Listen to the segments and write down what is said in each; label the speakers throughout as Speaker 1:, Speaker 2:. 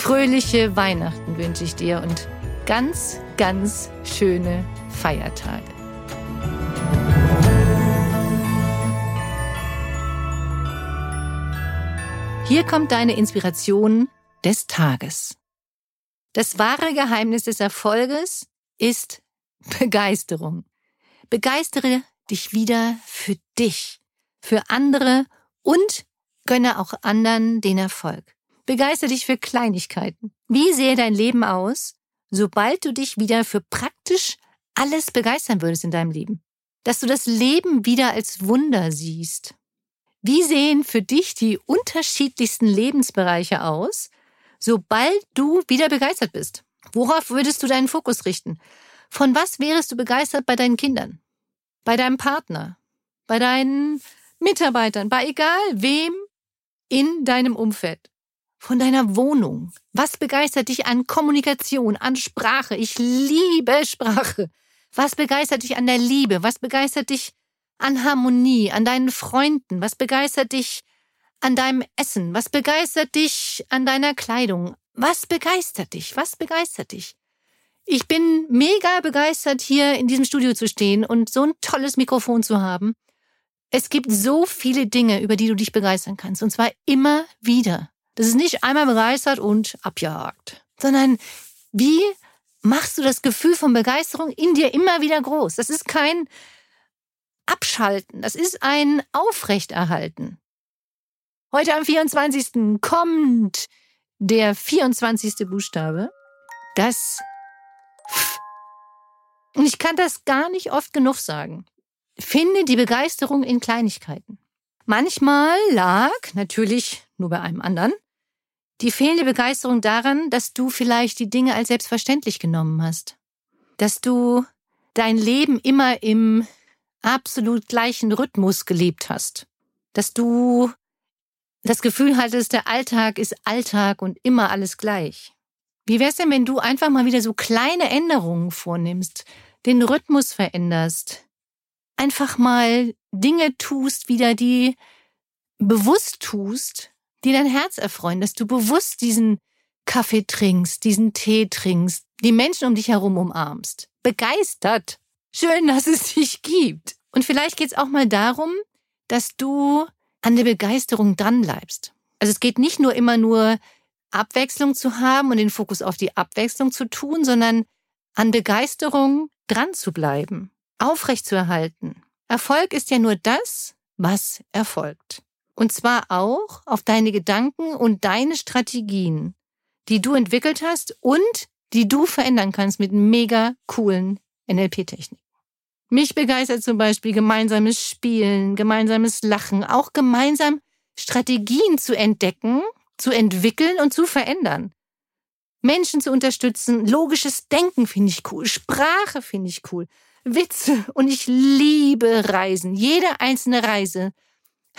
Speaker 1: Fröhliche Weihnachten wünsche ich dir und ganz, ganz schöne Feiertage. Hier kommt deine Inspiration des Tages. Das wahre Geheimnis des Erfolges ist Begeisterung. Begeistere dich wieder für dich, für andere und gönne auch anderen den Erfolg. Begeister dich für Kleinigkeiten. Wie sähe dein Leben aus, sobald du dich wieder für praktisch alles begeistern würdest in deinem Leben? Dass du das Leben wieder als Wunder siehst. Wie sehen für dich die unterschiedlichsten Lebensbereiche aus, sobald du wieder begeistert bist? Worauf würdest du deinen Fokus richten? Von was wärest du begeistert bei deinen Kindern? Bei deinem Partner? Bei deinen Mitarbeitern? Bei egal wem in deinem Umfeld? Von deiner Wohnung. Was begeistert dich an Kommunikation, an Sprache? Ich liebe Sprache. Was begeistert dich an der Liebe? Was begeistert dich an Harmonie, an deinen Freunden? Was begeistert dich an deinem Essen? Was begeistert dich an deiner Kleidung? Was begeistert dich? Was begeistert dich? Ich bin mega begeistert, hier in diesem Studio zu stehen und so ein tolles Mikrofon zu haben. Es gibt so viele Dinge, über die du dich begeistern kannst, und zwar immer wieder. Das ist nicht einmal begeistert und abgehakt, sondern wie machst du das Gefühl von Begeisterung in dir immer wieder groß? Das ist kein Abschalten, das ist ein Aufrechterhalten. Heute am 24. kommt der 24. Buchstabe, das. Und ich kann das gar nicht oft genug sagen. Finde die Begeisterung in Kleinigkeiten. Manchmal lag, natürlich nur bei einem anderen, die fehlende Begeisterung daran, dass du vielleicht die Dinge als selbstverständlich genommen hast. Dass du dein Leben immer im absolut gleichen Rhythmus gelebt hast. Dass du das Gefühl hattest, der Alltag ist Alltag und immer alles gleich. Wie wär's denn, wenn du einfach mal wieder so kleine Änderungen vornimmst, den Rhythmus veränderst, einfach mal Dinge tust, wieder die bewusst tust, die dein Herz erfreuen, dass du bewusst diesen Kaffee trinkst, diesen Tee trinkst, die Menschen um dich herum umarmst. Begeistert. Schön, dass es dich gibt. Und vielleicht geht es auch mal darum, dass du an der Begeisterung dranbleibst. Also es geht nicht nur immer nur Abwechslung zu haben und den Fokus auf die Abwechslung zu tun, sondern an Begeisterung dran zu bleiben, aufrecht zu erhalten. Erfolg ist ja nur das, was erfolgt. Und zwar auch auf deine Gedanken und deine Strategien, die du entwickelt hast und die du verändern kannst mit mega coolen NLP-Techniken. Mich begeistert zum Beispiel gemeinsames Spielen, gemeinsames Lachen, auch gemeinsam Strategien zu entdecken, zu entwickeln und zu verändern. Menschen zu unterstützen, logisches Denken finde ich cool, Sprache finde ich cool, Witze und ich liebe Reisen. Jede einzelne Reise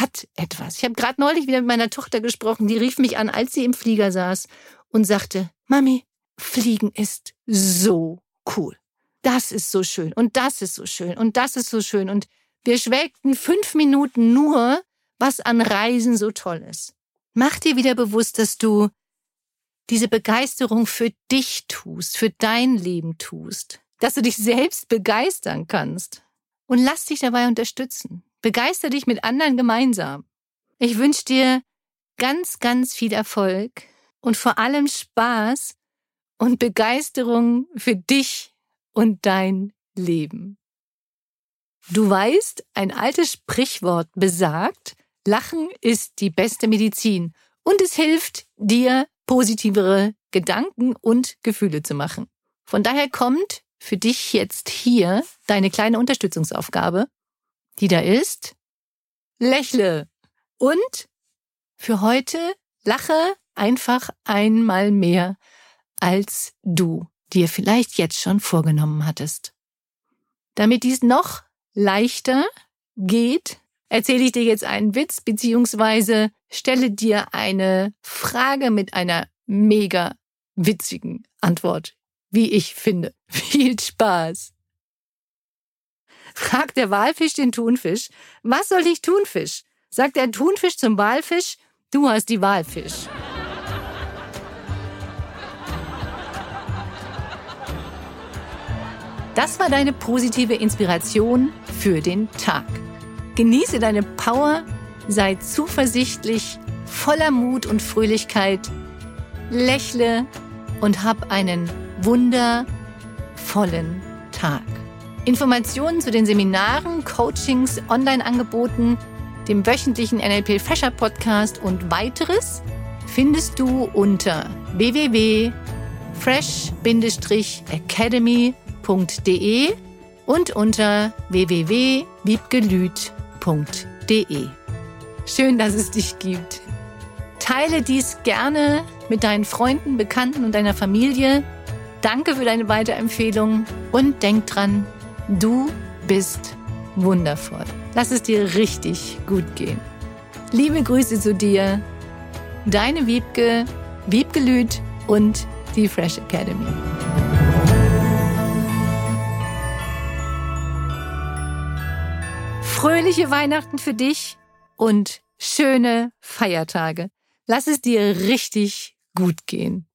Speaker 1: hat etwas. Ich habe gerade neulich wieder mit meiner Tochter gesprochen, die rief mich an, als sie im Flieger saß und sagte, Mami, Fliegen ist so cool. Das ist so schön und das ist so schön und das ist so schön. Und wir schwelgten fünf Minuten nur, was an Reisen so toll ist. Mach dir wieder bewusst, dass du diese Begeisterung für dich tust, für dein Leben tust, dass du dich selbst begeistern kannst. Und lass dich dabei unterstützen. Begeister dich mit anderen gemeinsam. Ich wünsche dir ganz, ganz viel Erfolg und vor allem Spaß und Begeisterung für dich und dein Leben. Du weißt, ein altes Sprichwort besagt, Lachen ist die beste Medizin und es hilft dir, positivere Gedanken und Gefühle zu machen. Von daher kommt für dich jetzt hier deine kleine Unterstützungsaufgabe, die da ist, lächle und für heute lache einfach einmal mehr, als du dir vielleicht jetzt schon vorgenommen hattest. Damit dies noch leichter geht, erzähle ich dir jetzt einen Witz beziehungsweise stelle dir eine Frage mit einer mega witzigen Antwort, wie ich finde. Viel Spaß! Fragt der Walfisch den Thunfisch, was soll ich tun, Fisch? Sagt der Thunfisch zum Walfisch, du hast die Walfisch. Das war deine positive Inspiration für den Tag. Genieße deine Power, sei zuversichtlich, voller Mut und Fröhlichkeit, lächle und hab einen wundervollen Tag. Informationen zu den Seminaren, Coachings, Online-Angeboten, dem wöchentlichen NLP Fresher Podcast und weiteres findest du unter www.fresh-academy.de und unter www.wiebgelüt.de. Schön, dass es dich gibt. Teile dies gerne mit deinen Freunden, Bekannten und deiner Familie. Danke für deine Weiterempfehlung und denk dran, du bist wundervoll. Lass es dir richtig gut gehen. Liebe Grüße zu dir, deine Wiebke, Wiebgelüt und die Fresh Academy. Fröhliche Weihnachten für dich und schöne Feiertage. Lass es dir richtig gut gehen.